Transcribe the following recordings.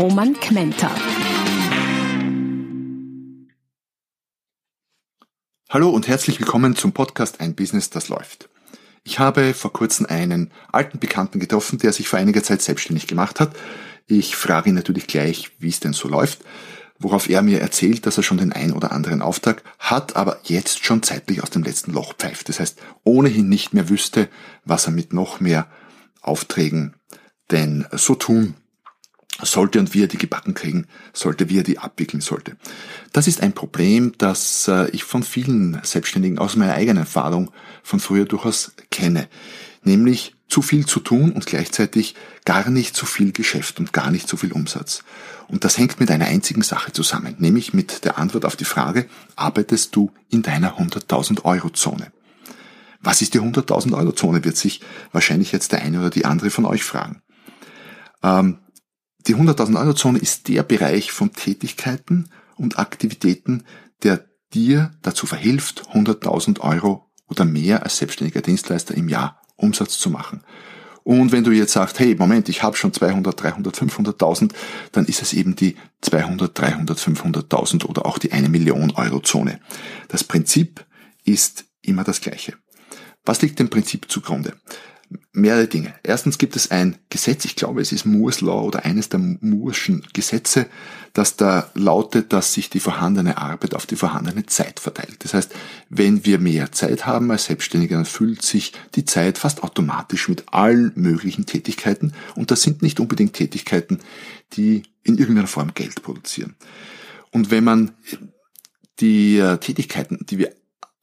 Roman Kmenter. Hallo und herzlich willkommen zum Podcast Ein Business, das läuft. Ich habe vor kurzem einen alten Bekannten getroffen, der sich vor einiger Zeit selbstständig gemacht hat. Ich frage ihn natürlich gleich, wie es denn so läuft worauf er mir erzählt, dass er schon den ein oder anderen Auftrag hat, aber jetzt schon zeitlich aus dem letzten Loch pfeift. Das heißt, ohnehin nicht mehr wüsste, was er mit noch mehr Aufträgen denn so tun sollte und wie er die gebacken kriegen sollte, wie er die abwickeln sollte. Das ist ein Problem, das äh, ich von vielen Selbstständigen aus meiner eigenen Erfahrung von früher durchaus kenne. Nämlich zu viel zu tun und gleichzeitig gar nicht so viel Geschäft und gar nicht so viel Umsatz. Und das hängt mit einer einzigen Sache zusammen, nämlich mit der Antwort auf die Frage, arbeitest du in deiner 100.000 Euro Zone? Was ist die 100.000 Euro Zone, wird sich wahrscheinlich jetzt der eine oder die andere von euch fragen. Ähm, die 100.000 Euro Zone ist der Bereich von Tätigkeiten und Aktivitäten, der dir dazu verhilft, 100.000 Euro oder mehr als selbstständiger Dienstleister im Jahr Umsatz zu machen. Und wenn du jetzt sagst, hey, Moment, ich habe schon 200, 300, 500.000, dann ist es eben die 200, 300, 500.000 oder auch die eine Million Euro Zone. Das Prinzip ist immer das gleiche. Was liegt dem Prinzip zugrunde? Mehrere Dinge. Erstens gibt es ein Gesetz, ich glaube es ist Moores Law oder eines der Mooreschen Gesetze, das da lautet, dass sich die vorhandene Arbeit auf die vorhandene Zeit verteilt. Das heißt, wenn wir mehr Zeit haben als Selbstständiger, dann füllt sich die Zeit fast automatisch mit allen möglichen Tätigkeiten und das sind nicht unbedingt Tätigkeiten, die in irgendeiner Form Geld produzieren. Und wenn man die äh, Tätigkeiten, die wir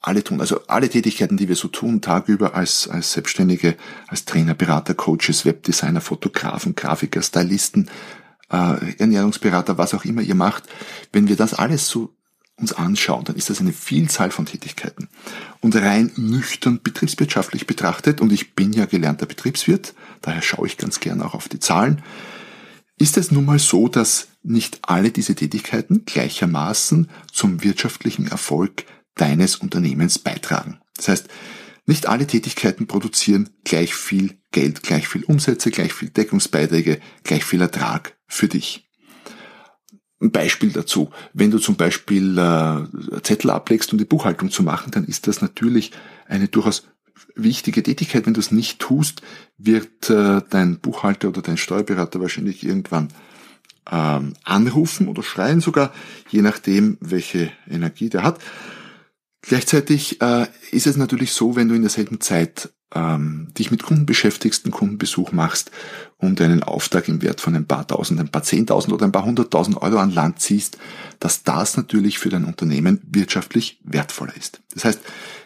alle tun. Also alle Tätigkeiten, die wir so tun, tagüber als, als Selbstständige, als Trainer, Berater, Coaches, Webdesigner, Fotografen, Grafiker, Stylisten, äh, Ernährungsberater, was auch immer ihr macht, wenn wir das alles so uns anschauen, dann ist das eine Vielzahl von Tätigkeiten. Und rein nüchtern betriebswirtschaftlich betrachtet, und ich bin ja gelernter Betriebswirt, daher schaue ich ganz gern auch auf die Zahlen, ist es nun mal so, dass nicht alle diese Tätigkeiten gleichermaßen zum wirtschaftlichen Erfolg deines Unternehmens beitragen. Das heißt, nicht alle Tätigkeiten produzieren gleich viel Geld, gleich viel Umsätze, gleich viel Deckungsbeiträge, gleich viel Ertrag für dich. Ein Beispiel dazu. Wenn du zum Beispiel äh, Zettel ablegst, um die Buchhaltung zu machen, dann ist das natürlich eine durchaus wichtige Tätigkeit. Wenn du es nicht tust, wird äh, dein Buchhalter oder dein Steuerberater wahrscheinlich irgendwann ähm, anrufen oder schreien sogar, je nachdem, welche Energie der hat. Gleichzeitig äh, ist es natürlich so, wenn du in derselben Zeit ähm, dich mit Kunden beschäftigst, einen Kundenbesuch machst und einen Auftrag im Wert von ein paar tausend, ein paar zehntausend oder ein paar hunderttausend Euro an Land ziehst, dass das natürlich für dein Unternehmen wirtschaftlich wertvoller ist. Das heißt,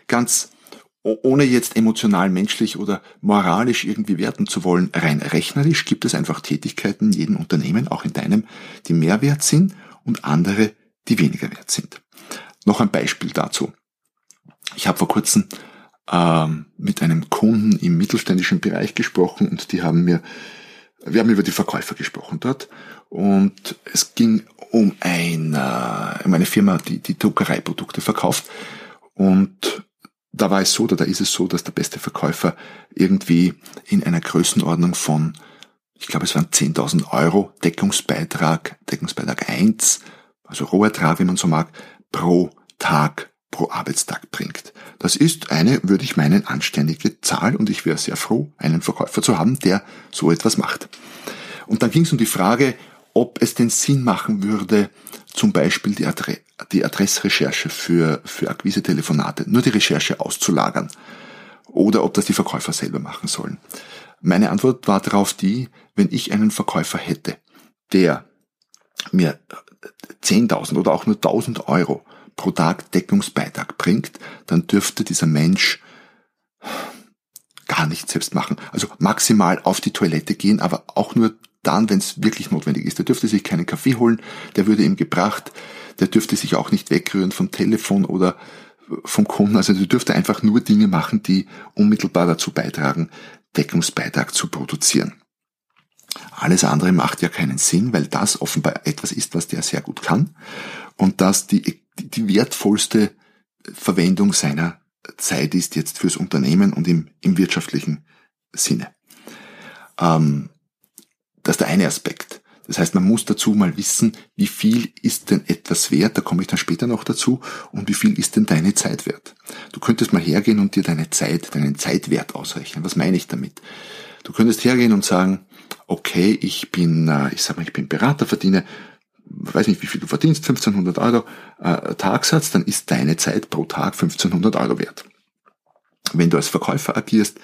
ganz ohne jetzt emotional, menschlich oder moralisch irgendwie werten zu wollen, rein rechnerisch gibt es einfach Tätigkeiten in jedem Unternehmen, auch in deinem, die mehr wert sind und andere, die weniger wert sind. Noch ein Beispiel dazu. Ich habe vor kurzem ähm, mit einem Kunden im mittelständischen Bereich gesprochen und die haben mir, wir haben über die Verkäufer gesprochen dort. Und es ging um, ein, äh, um eine Firma, die die Druckereiprodukte verkauft. Und da war es so, oder da ist es so, dass der beste Verkäufer irgendwie in einer Größenordnung von, ich glaube es waren 10.000 Euro Deckungsbeitrag, Deckungsbeitrag 1, also Rohertrag, wie man so mag, pro Tag pro Arbeitstag bringt. Das ist eine, würde ich meinen, anständige Zahl und ich wäre sehr froh, einen Verkäufer zu haben, der so etwas macht. Und dann ging es um die Frage, ob es den Sinn machen würde, zum Beispiel die, Adre die Adressrecherche für, für Akquise-Telefonate, nur die Recherche auszulagern oder ob das die Verkäufer selber machen sollen. Meine Antwort war darauf die, wenn ich einen Verkäufer hätte, der mir 10.000 oder auch nur 1.000 Euro pro Tag Deckungsbeitrag bringt, dann dürfte dieser Mensch gar nichts selbst machen. Also maximal auf die Toilette gehen, aber auch nur dann, wenn es wirklich notwendig ist. Der dürfte sich keinen Kaffee holen, der würde ihm gebracht, der dürfte sich auch nicht wegrühren vom Telefon oder vom Kunden. Also der dürfte einfach nur Dinge machen, die unmittelbar dazu beitragen, Deckungsbeitrag zu produzieren. Alles andere macht ja keinen Sinn, weil das offenbar etwas ist, was der sehr gut kann und das die, die wertvollste Verwendung seiner Zeit ist jetzt fürs Unternehmen und im, im wirtschaftlichen Sinne. Ähm, das ist der eine Aspekt. Das heißt, man muss dazu mal wissen, wie viel ist denn etwas wert, da komme ich dann später noch dazu, und wie viel ist denn deine Zeit wert. Du könntest mal hergehen und dir deine Zeit, deinen Zeitwert ausrechnen. Was meine ich damit? Du könntest hergehen und sagen, okay, ich bin, äh, ich sag mal, ich bin Berater, verdiene, weiß nicht, wie viel du verdienst, 1500 Euro äh, Tagsatz, dann ist deine Zeit pro Tag 1500 Euro wert. Wenn du als Verkäufer agierst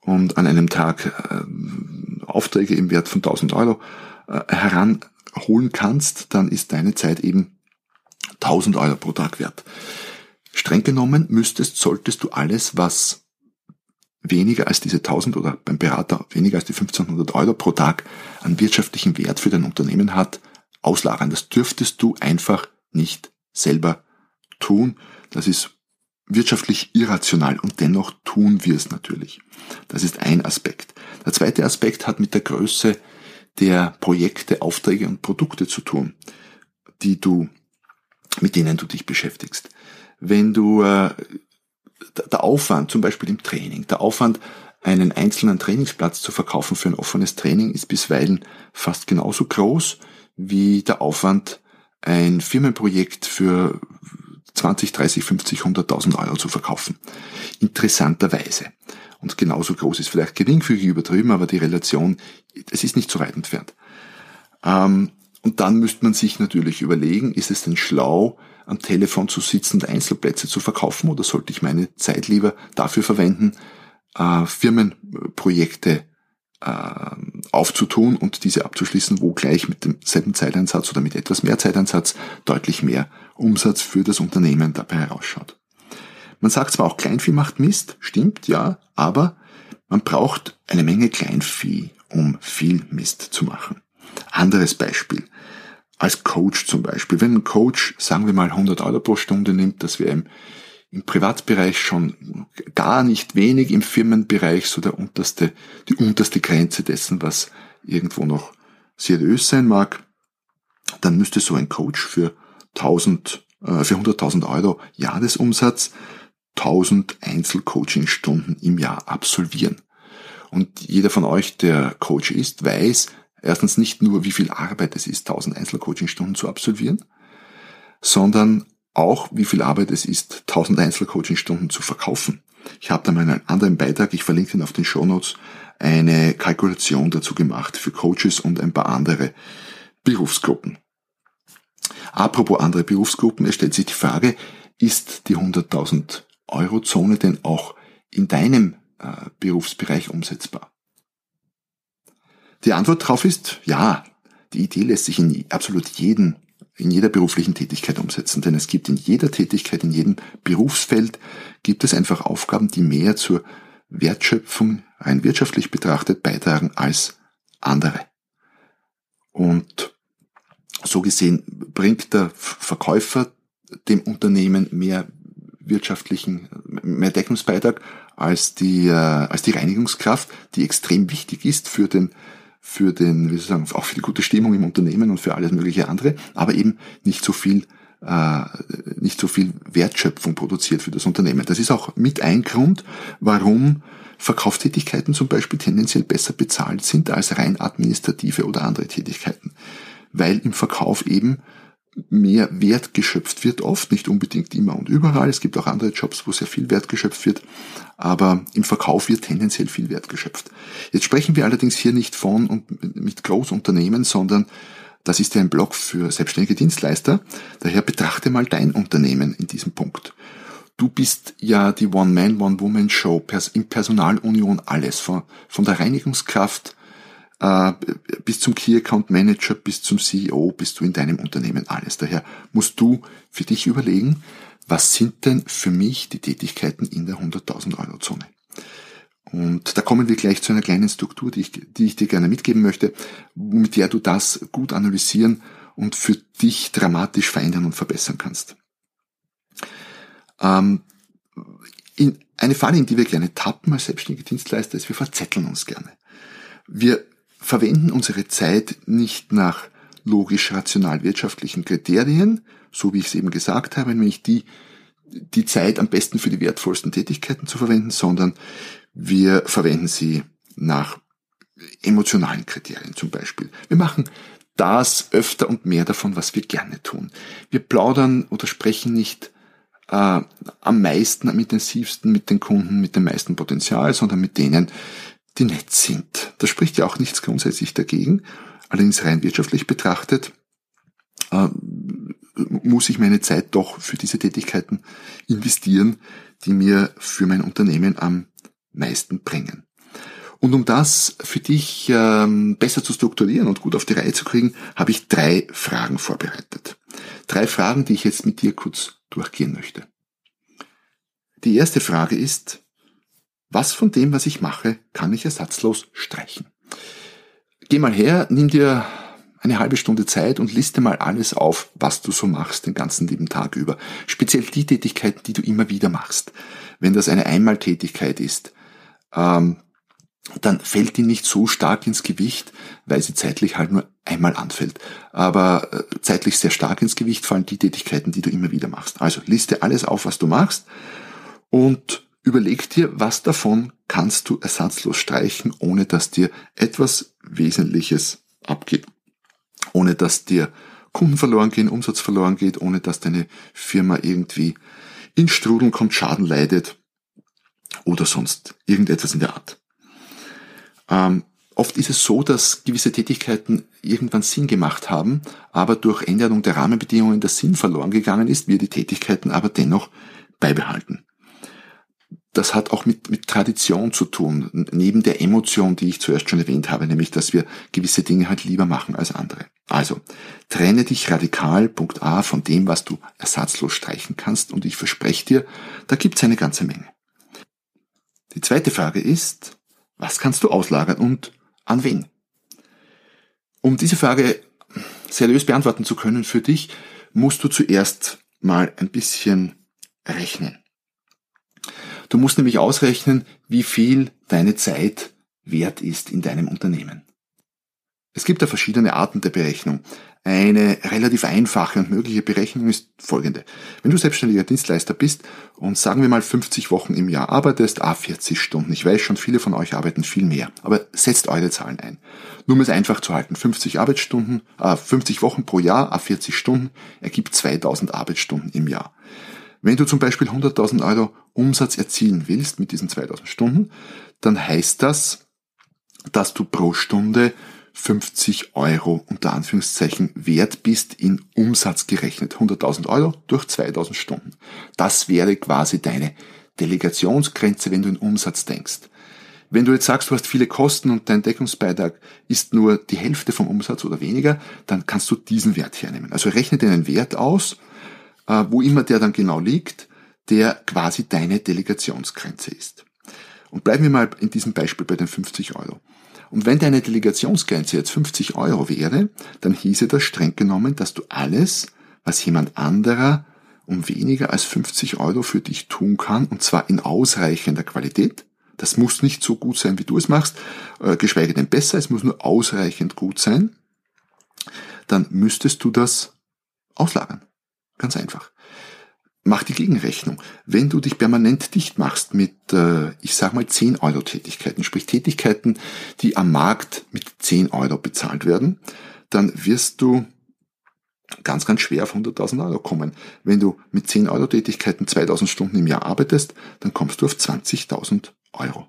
und an einem Tag äh, Aufträge im Wert von 1000 Euro äh, heranholen kannst, dann ist deine Zeit eben 1000 Euro pro Tag wert. Streng genommen müsstest, solltest du alles, was weniger als diese 1000 oder beim Berater weniger als die 1500 Euro pro Tag an wirtschaftlichen Wert für dein Unternehmen hat, auslagern. Das dürftest du einfach nicht selber tun. Das ist wirtschaftlich irrational und dennoch tun wir es natürlich. Das ist ein Aspekt. Der zweite Aspekt hat mit der Größe der Projekte, Aufträge und Produkte zu tun, die du, mit denen du dich beschäftigst. Wenn du äh, der Aufwand, zum Beispiel im Training, der Aufwand, einen einzelnen Trainingsplatz zu verkaufen für ein offenes Training ist bisweilen fast genauso groß wie der Aufwand, ein Firmenprojekt für 20, 30, 50, 100.000 Euro zu verkaufen. Interessanterweise. Und genauso groß ist vielleicht geringfügig übertrieben, aber die Relation, es ist nicht so weit entfernt. Ähm, und dann müsste man sich natürlich überlegen, ist es denn schlau, am Telefon zu sitzen und Einzelplätze zu verkaufen oder sollte ich meine Zeit lieber dafür verwenden, äh, Firmenprojekte aufzutun und diese abzuschließen, wo gleich mit demselben Zeiteinsatz oder mit etwas mehr Zeiteinsatz deutlich mehr Umsatz für das Unternehmen dabei herausschaut. Man sagt zwar auch Kleinvieh macht Mist, stimmt, ja, aber man braucht eine Menge Kleinvieh, um viel Mist zu machen. Anderes Beispiel. Als Coach zum Beispiel. Wenn ein Coach, sagen wir mal, 100 Euro pro Stunde nimmt, das wäre im, im Privatbereich schon gar nicht wenig, im Firmenbereich so der unterste, die unterste Grenze dessen, was irgendwo noch seriös sein mag, dann müsste so ein Coach für 1000, äh, für 100.000 Euro Jahresumsatz 1000 Einzelcoaching-Stunden im Jahr absolvieren. Und jeder von euch, der Coach ist, weiß, Erstens nicht nur, wie viel Arbeit es ist, 1000 Einzelcoaching-Stunden zu absolvieren, sondern auch, wie viel Arbeit es ist, 1000 Einzelcoaching-Stunden zu verkaufen. Ich habe da mal einen anderen Beitrag, ich verlinke ihn auf den Show Notes, eine Kalkulation dazu gemacht für Coaches und ein paar andere Berufsgruppen. Apropos andere Berufsgruppen, es stellt sich die Frage, ist die 100.000 Euro Zone denn auch in deinem äh, Berufsbereich umsetzbar? Die Antwort darauf ist ja. Die Idee lässt sich in absolut jeden, in jeder beruflichen Tätigkeit umsetzen, denn es gibt in jeder Tätigkeit, in jedem Berufsfeld, gibt es einfach Aufgaben, die mehr zur Wertschöpfung rein wirtschaftlich betrachtet beitragen als andere. Und so gesehen bringt der Verkäufer dem Unternehmen mehr wirtschaftlichen, mehr Deckungsbeitrag als die, äh, als die Reinigungskraft, die extrem wichtig ist für den für den, wie soll ich sagen, auch für die gute Stimmung im Unternehmen und für alles mögliche andere, aber eben nicht so viel äh, nicht so viel Wertschöpfung produziert für das Unternehmen. Das ist auch mit ein Grund, warum Verkaufstätigkeiten zum Beispiel tendenziell besser bezahlt sind als rein administrative oder andere Tätigkeiten. Weil im Verkauf eben mehr Wert geschöpft wird, oft, nicht unbedingt immer und überall. Es gibt auch andere Jobs, wo sehr viel Wert geschöpft wird, aber im Verkauf wird tendenziell viel Wert geschöpft. Jetzt sprechen wir allerdings hier nicht von und mit Großunternehmen, sondern das ist ja ein Blog für selbstständige Dienstleister. Daher betrachte mal dein Unternehmen in diesem Punkt. Du bist ja die One-Man, One-Woman-Show in Personalunion alles, von, von der Reinigungskraft bis zum Key Account Manager, bis zum CEO, bist du in deinem Unternehmen alles. Daher musst du für dich überlegen, was sind denn für mich die Tätigkeiten in der 100.000 Euro Zone? Und da kommen wir gleich zu einer kleinen Struktur, die ich, die ich dir gerne mitgeben möchte, mit der du das gut analysieren und für dich dramatisch verändern und verbessern kannst. Ähm, in eine Falle, in die wir gerne tappen als selbstständige Dienstleister, ist, wir verzetteln uns gerne. Wir verwenden unsere Zeit nicht nach logisch-rational-wirtschaftlichen Kriterien, so wie ich es eben gesagt habe, nämlich die, die Zeit am besten für die wertvollsten Tätigkeiten zu verwenden, sondern wir verwenden sie nach emotionalen Kriterien zum Beispiel. Wir machen das öfter und mehr davon, was wir gerne tun. Wir plaudern oder sprechen nicht äh, am meisten, am intensivsten mit den Kunden mit dem meisten Potenzial, sondern mit denen, die nett sind. Da spricht ja auch nichts grundsätzlich dagegen. Allerdings rein wirtschaftlich betrachtet äh, muss ich meine Zeit doch für diese Tätigkeiten investieren, die mir für mein Unternehmen am meisten bringen. Und um das für dich ähm, besser zu strukturieren und gut auf die Reihe zu kriegen, habe ich drei Fragen vorbereitet. Drei Fragen, die ich jetzt mit dir kurz durchgehen möchte. Die erste Frage ist, was von dem, was ich mache, kann ich ersatzlos streichen? Geh mal her, nimm dir eine halbe Stunde Zeit und liste mal alles auf, was du so machst den ganzen lieben Tag über. Speziell die Tätigkeiten, die du immer wieder machst. Wenn das eine Einmaltätigkeit ist, ähm, dann fällt die nicht so stark ins Gewicht, weil sie zeitlich halt nur einmal anfällt. Aber äh, zeitlich sehr stark ins Gewicht fallen die Tätigkeiten, die du immer wieder machst. Also liste alles auf, was du machst und überleg dir, was davon kannst du ersatzlos streichen, ohne dass dir etwas Wesentliches abgeht ohne dass dir Kunden verloren gehen, Umsatz verloren geht, ohne dass deine Firma irgendwie in Strudeln kommt, Schaden leidet oder sonst irgendetwas in der Art. Ähm, oft ist es so, dass gewisse Tätigkeiten irgendwann Sinn gemacht haben, aber durch Änderung der Rahmenbedingungen der Sinn verloren gegangen ist, wir die Tätigkeiten aber dennoch beibehalten das hat auch mit, mit Tradition zu tun, neben der Emotion, die ich zuerst schon erwähnt habe, nämlich, dass wir gewisse Dinge halt lieber machen als andere. Also, trenne dich radikal, Punkt A, von dem, was du ersatzlos streichen kannst und ich verspreche dir, da gibt's eine ganze Menge. Die zweite Frage ist, was kannst du auslagern und an wen? Um diese Frage seriös beantworten zu können für dich, musst du zuerst mal ein bisschen rechnen. Du musst nämlich ausrechnen, wie viel deine Zeit wert ist in deinem Unternehmen. Es gibt da verschiedene Arten der Berechnung. Eine relativ einfache und mögliche Berechnung ist folgende. Wenn du selbstständiger Dienstleister bist und sagen wir mal 50 Wochen im Jahr arbeitest, a 40 Stunden. Ich weiß schon, viele von euch arbeiten viel mehr, aber setzt eure Zahlen ein. Nur um es einfach zu halten. 50 Arbeitsstunden, äh, 50 Wochen pro Jahr, a 40 Stunden, ergibt 2000 Arbeitsstunden im Jahr. Wenn du zum Beispiel 100.000 Euro Umsatz erzielen willst mit diesen 2000 Stunden, dann heißt das, dass du pro Stunde 50 Euro unter Anführungszeichen wert bist in Umsatz gerechnet. 100.000 Euro durch 2000 Stunden. Das wäre quasi deine Delegationsgrenze, wenn du in Umsatz denkst. Wenn du jetzt sagst, du hast viele Kosten und dein Deckungsbeitrag ist nur die Hälfte vom Umsatz oder weniger, dann kannst du diesen Wert hernehmen. Also rechne dir einen Wert aus, wo immer der dann genau liegt, der quasi deine Delegationsgrenze ist. Und bleiben wir mal in diesem Beispiel bei den 50 Euro. Und wenn deine Delegationsgrenze jetzt 50 Euro wäre, dann hieße das streng genommen, dass du alles, was jemand anderer um weniger als 50 Euro für dich tun kann, und zwar in ausreichender Qualität, das muss nicht so gut sein, wie du es machst, äh, geschweige denn besser, es muss nur ausreichend gut sein, dann müsstest du das auslagern. Ganz einfach. Mach die Gegenrechnung. Wenn du dich permanent dicht machst mit, äh, ich sag mal, 10 Euro Tätigkeiten, sprich Tätigkeiten, die am Markt mit 10 Euro bezahlt werden, dann wirst du ganz, ganz schwer auf 100.000 Euro kommen. Wenn du mit 10 Euro Tätigkeiten 2000 Stunden im Jahr arbeitest, dann kommst du auf 20.000 Euro.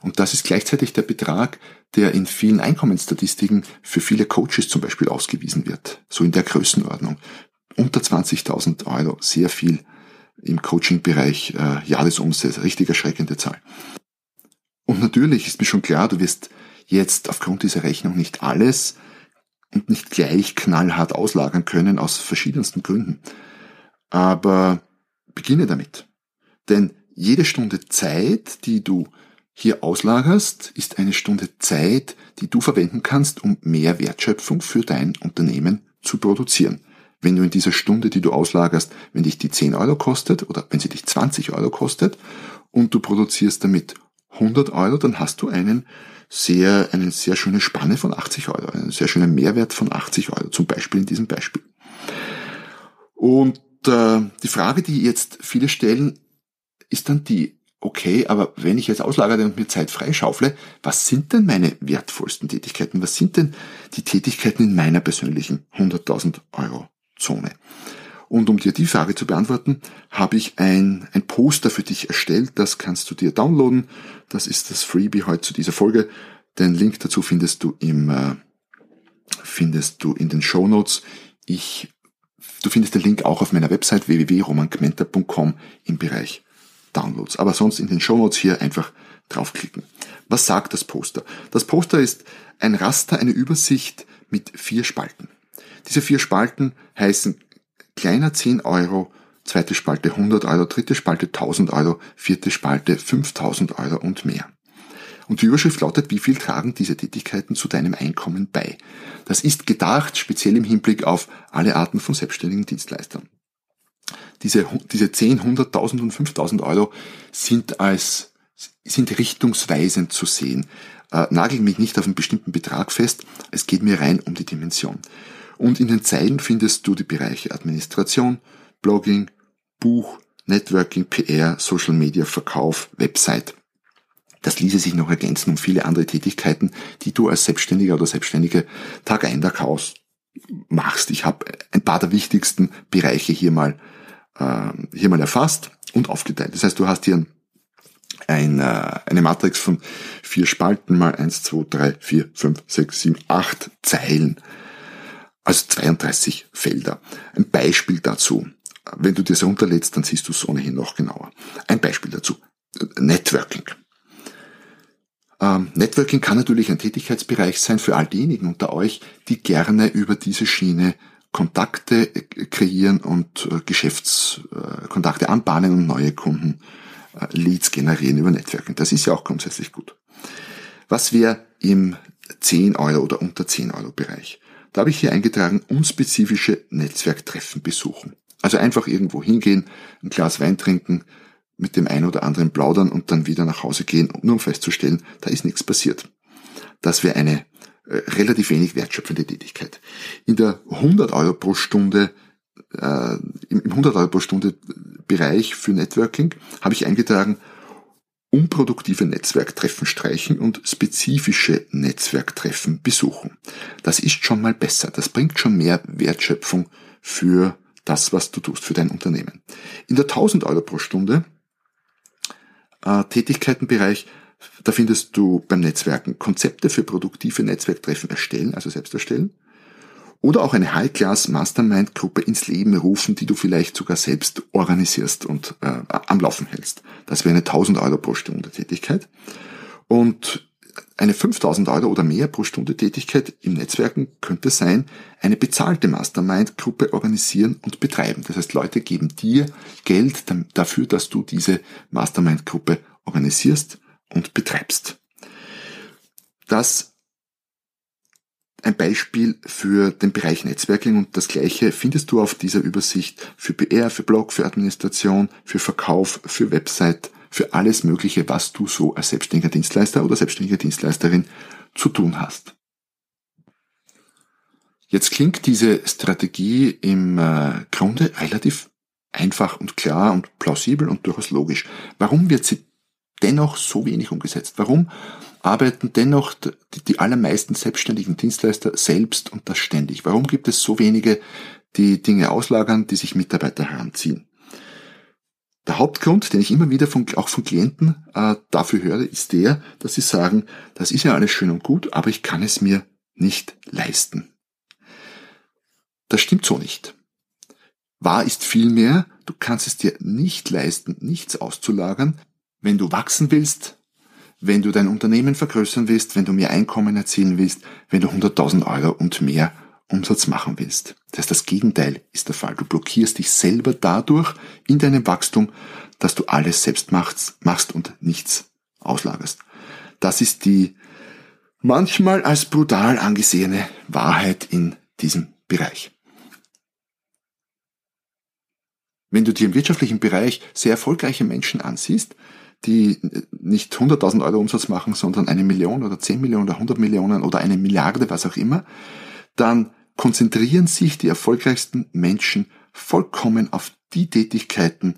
Und das ist gleichzeitig der Betrag, der in vielen Einkommensstatistiken für viele Coaches zum Beispiel ausgewiesen wird. So in der Größenordnung unter 20.000 Euro sehr viel im Coaching-Bereich äh, Jahresumsatz, richtig erschreckende Zahl. Und natürlich ist mir schon klar, du wirst jetzt aufgrund dieser Rechnung nicht alles und nicht gleich knallhart auslagern können aus verschiedensten Gründen. Aber beginne damit. Denn jede Stunde Zeit, die du hier auslagerst, ist eine Stunde Zeit, die du verwenden kannst, um mehr Wertschöpfung für dein Unternehmen zu produzieren. Wenn du in dieser Stunde, die du auslagerst, wenn dich die 10 Euro kostet oder wenn sie dich 20 Euro kostet und du produzierst damit 100 Euro, dann hast du einen sehr, eine sehr schöne Spanne von 80 Euro, einen sehr schönen Mehrwert von 80 Euro, zum Beispiel in diesem Beispiel. Und äh, die Frage, die jetzt viele stellen, ist dann die, okay, aber wenn ich jetzt auslagere und mir Zeit freischaufle, was sind denn meine wertvollsten Tätigkeiten? Was sind denn die Tätigkeiten in meiner persönlichen 100.000 Euro Zone? Und um dir die Frage zu beantworten, habe ich ein, ein Poster für dich erstellt. Das kannst du dir downloaden. Das ist das Freebie heute zu dieser Folge. Den Link dazu findest du im, äh, findest du in den Show Notes. Ich, du findest den Link auch auf meiner Website www.romankmenta.com im Bereich Downloads. Aber sonst in den Show Notes hier einfach draufklicken. Was sagt das Poster? Das Poster ist ein Raster, eine Übersicht mit vier Spalten. Diese vier Spalten heißen kleiner 10 Euro, zweite Spalte 100 Euro, dritte Spalte 1000 Euro, vierte Spalte 5000 Euro und mehr. Und die Überschrift lautet, wie viel tragen diese Tätigkeiten zu deinem Einkommen bei? Das ist gedacht speziell im Hinblick auf alle Arten von selbstständigen Dienstleistern. Diese, diese 10, 100.000 und 5.000 Euro sind als, sind richtungsweisend zu sehen. Äh, nagel mich nicht auf einen bestimmten Betrag fest, es geht mir rein um die Dimension. Und in den Zeilen findest du die Bereiche Administration, Blogging, Buch, Networking, PR, Social Media, Verkauf, Website. Das ließe sich noch ergänzen um viele andere Tätigkeiten, die du als Selbstständiger oder Selbstständige Tag ein, Tag aus machst. Ich habe ein paar der wichtigsten Bereiche hier mal, äh, hier mal erfasst und aufgeteilt. Das heißt, du hast hier ein, äh, eine Matrix von vier Spalten mal eins, zwei, drei, vier, fünf, sechs, sieben, acht Zeilen also 32 Felder. Ein Beispiel dazu. Wenn du das runterlädst, dann siehst du es ohnehin noch genauer. Ein Beispiel dazu. Networking. Ähm, Networking kann natürlich ein Tätigkeitsbereich sein für all diejenigen unter euch, die gerne über diese Schiene Kontakte kreieren und äh, Geschäftskontakte äh, anbahnen und neue Kunden äh, Leads generieren über Networking. Das ist ja auch grundsätzlich gut. Was wäre im 10 Euro oder unter 10 Euro Bereich? Da habe ich hier eingetragen, unspezifische Netzwerktreffen besuchen. Also einfach irgendwo hingehen, ein Glas Wein trinken, mit dem einen oder anderen plaudern und dann wieder nach Hause gehen, nur um festzustellen, da ist nichts passiert. Das wäre eine äh, relativ wenig wertschöpfende Tätigkeit. In der 100 Euro pro Stunde, äh, im 100 Euro pro Stunde Bereich für Networking habe ich eingetragen, unproduktive Netzwerktreffen streichen und spezifische Netzwerktreffen besuchen. Das ist schon mal besser. Das bringt schon mehr Wertschöpfung für das, was du tust, für dein Unternehmen. In der 1000 Euro pro Stunde äh, Tätigkeitenbereich, da findest du beim Netzwerken Konzepte für produktive Netzwerktreffen erstellen, also selbst erstellen oder auch eine High-Class-Mastermind-Gruppe ins Leben rufen, die du vielleicht sogar selbst organisierst und äh, am Laufen hältst. Das wäre eine 1000 Euro pro Stunde Tätigkeit. Und eine 5000 Euro oder mehr pro Stunde Tätigkeit im Netzwerken könnte sein, eine bezahlte Mastermind-Gruppe organisieren und betreiben. Das heißt, Leute geben dir Geld dafür, dass du diese Mastermind-Gruppe organisierst und betreibst. Das ein Beispiel für den Bereich Netzwerking und das gleiche findest du auf dieser Übersicht für PR, für Blog, für Administration, für Verkauf, für Website, für alles Mögliche, was du so als selbstständiger Dienstleister oder selbstständige Dienstleisterin zu tun hast. Jetzt klingt diese Strategie im äh, Grunde relativ einfach und klar und plausibel und durchaus logisch. Warum wird sie dennoch so wenig umgesetzt? Warum arbeiten dennoch die allermeisten selbstständigen Dienstleister selbst und das ständig? Warum gibt es so wenige, die Dinge auslagern, die sich Mitarbeiter heranziehen? Der Hauptgrund, den ich immer wieder von, auch von Klienten äh, dafür höre, ist der, dass sie sagen, das ist ja alles schön und gut, aber ich kann es mir nicht leisten. Das stimmt so nicht. Wahr ist vielmehr, du kannst es dir nicht leisten, nichts auszulagern, wenn du wachsen willst, wenn du dein Unternehmen vergrößern willst, wenn du mehr Einkommen erzielen willst, wenn du 100.000 Euro und mehr Umsatz machen willst. Das heißt, das Gegenteil ist der Fall. Du blockierst dich selber dadurch in deinem Wachstum, dass du alles selbst machst, machst und nichts auslagerst. Das ist die manchmal als brutal angesehene Wahrheit in diesem Bereich. Wenn du dir im wirtschaftlichen Bereich sehr erfolgreiche Menschen ansiehst, die nicht 100.000 Euro Umsatz machen, sondern eine Million oder 10 Millionen oder 100 Millionen oder eine Milliarde, was auch immer, dann konzentrieren sich die erfolgreichsten Menschen vollkommen auf die Tätigkeiten,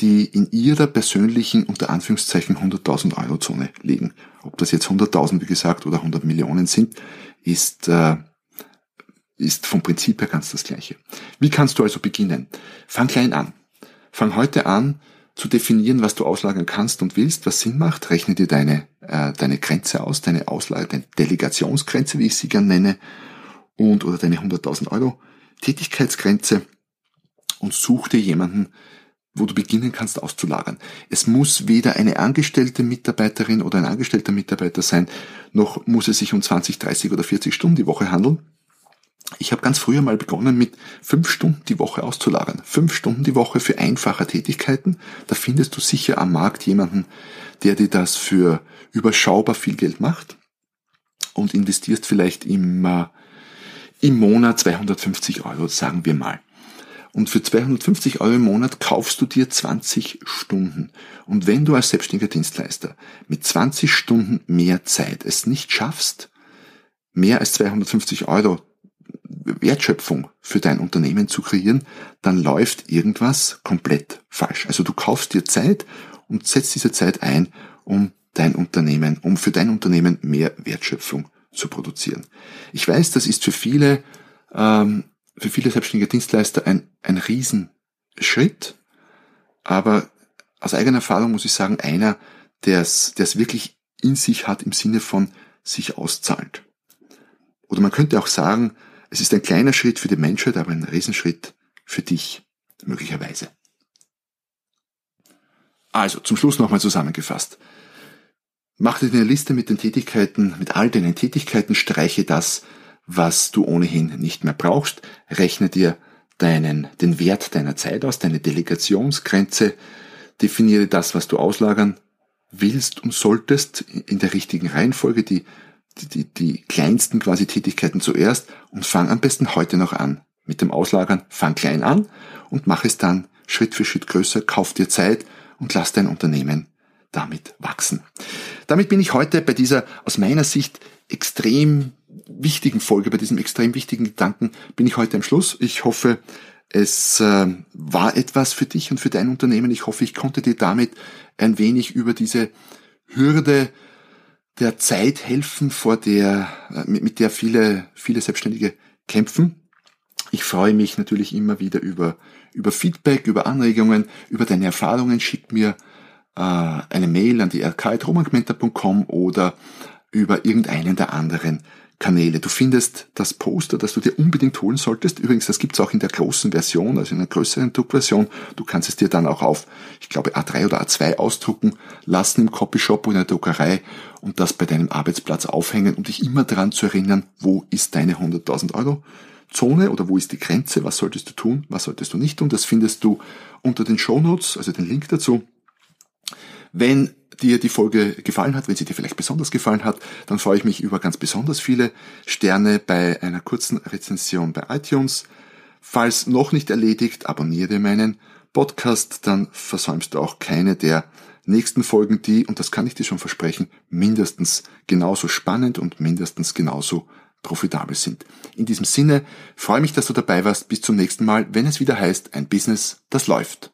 die in ihrer persönlichen, unter Anführungszeichen, 100.000 Euro Zone liegen. Ob das jetzt 100.000, wie gesagt, oder 100 Millionen sind, ist, äh, ist vom Prinzip her ganz das Gleiche. Wie kannst du also beginnen? Fang klein an. Fang heute an, zu definieren, was du auslagern kannst und willst, was Sinn macht. Rechne dir deine, äh, deine Grenze aus, deine Auslage, deine Delegationsgrenze, wie ich sie gern nenne, und oder deine 100.000 Euro Tätigkeitsgrenze und such dir jemanden, wo du beginnen kannst auszulagern. Es muss weder eine angestellte Mitarbeiterin oder ein angestellter Mitarbeiter sein, noch muss es sich um 20, 30 oder 40 Stunden die Woche handeln. Ich habe ganz früher mal begonnen mit fünf Stunden die Woche auszulagern. Fünf Stunden die Woche für einfache Tätigkeiten. Da findest du sicher am Markt jemanden, der dir das für überschaubar viel Geld macht und investierst vielleicht im, äh, im Monat 250 Euro, sagen wir mal. Und für 250 Euro im Monat kaufst du dir 20 Stunden. Und wenn du als selbstständiger Dienstleister mit 20 Stunden mehr Zeit es nicht schaffst, mehr als 250 Euro Wertschöpfung für dein Unternehmen zu kreieren, dann läuft irgendwas komplett falsch. Also du kaufst dir Zeit und setzt diese Zeit ein, um dein Unternehmen, um für dein Unternehmen mehr Wertschöpfung zu produzieren. Ich weiß, das ist für viele, ähm, für viele selbstständige Dienstleister ein, ein Riesenschritt, aber aus eigener Erfahrung muss ich sagen, einer, der es, der es wirklich in sich hat im Sinne von sich auszahlt. Oder man könnte auch sagen, es ist ein kleiner Schritt für die Menschheit, aber ein Riesenschritt für dich möglicherweise. Also, zum Schluss nochmal zusammengefasst. Mach dir eine Liste mit den Tätigkeiten, mit all deinen Tätigkeiten, streiche das, was du ohnehin nicht mehr brauchst, rechne dir deinen, den Wert deiner Zeit aus, deine Delegationsgrenze, definiere das, was du auslagern willst und solltest in der richtigen Reihenfolge, die die, die, die kleinsten quasi Tätigkeiten zuerst und fang am besten heute noch an. Mit dem Auslagern fang klein an und mach es dann Schritt für Schritt größer, kauf dir Zeit und lass dein Unternehmen damit wachsen. Damit bin ich heute bei dieser aus meiner Sicht extrem wichtigen Folge, bei diesem extrem wichtigen Gedanken, bin ich heute am Schluss. Ich hoffe, es äh, war etwas für dich und für dein Unternehmen. Ich hoffe, ich konnte dir damit ein wenig über diese Hürde der Zeit helfen, vor der, äh, mit der viele, viele Selbstständige kämpfen. Ich freue mich natürlich immer wieder über, über Feedback, über Anregungen, über deine Erfahrungen. Schick mir äh, eine Mail an die rk.romangmenta.com oder über irgendeinen der anderen Kanäle. Du findest das Poster, das du dir unbedingt holen solltest. Übrigens, das gibt's auch in der großen Version, also in einer größeren Druckversion. Du kannst es dir dann auch auf, ich glaube, A3 oder A2 ausdrucken lassen im Copyshop oder in der Druckerei und das bei deinem Arbeitsplatz aufhängen, um dich immer daran zu erinnern, wo ist deine 100.000 Euro Zone oder wo ist die Grenze, was solltest du tun, was solltest du nicht tun. Das findest du unter den Show Notes, also den Link dazu. Wenn dir die Folge gefallen hat, wenn sie dir vielleicht besonders gefallen hat, dann freue ich mich über ganz besonders viele Sterne bei einer kurzen Rezension bei iTunes. Falls noch nicht erledigt, abonniere meinen Podcast, dann versäumst du auch keine der nächsten Folgen, die, und das kann ich dir schon versprechen, mindestens genauso spannend und mindestens genauso profitabel sind. In diesem Sinne freue mich, dass du dabei warst. Bis zum nächsten Mal, wenn es wieder heißt, ein Business, das läuft.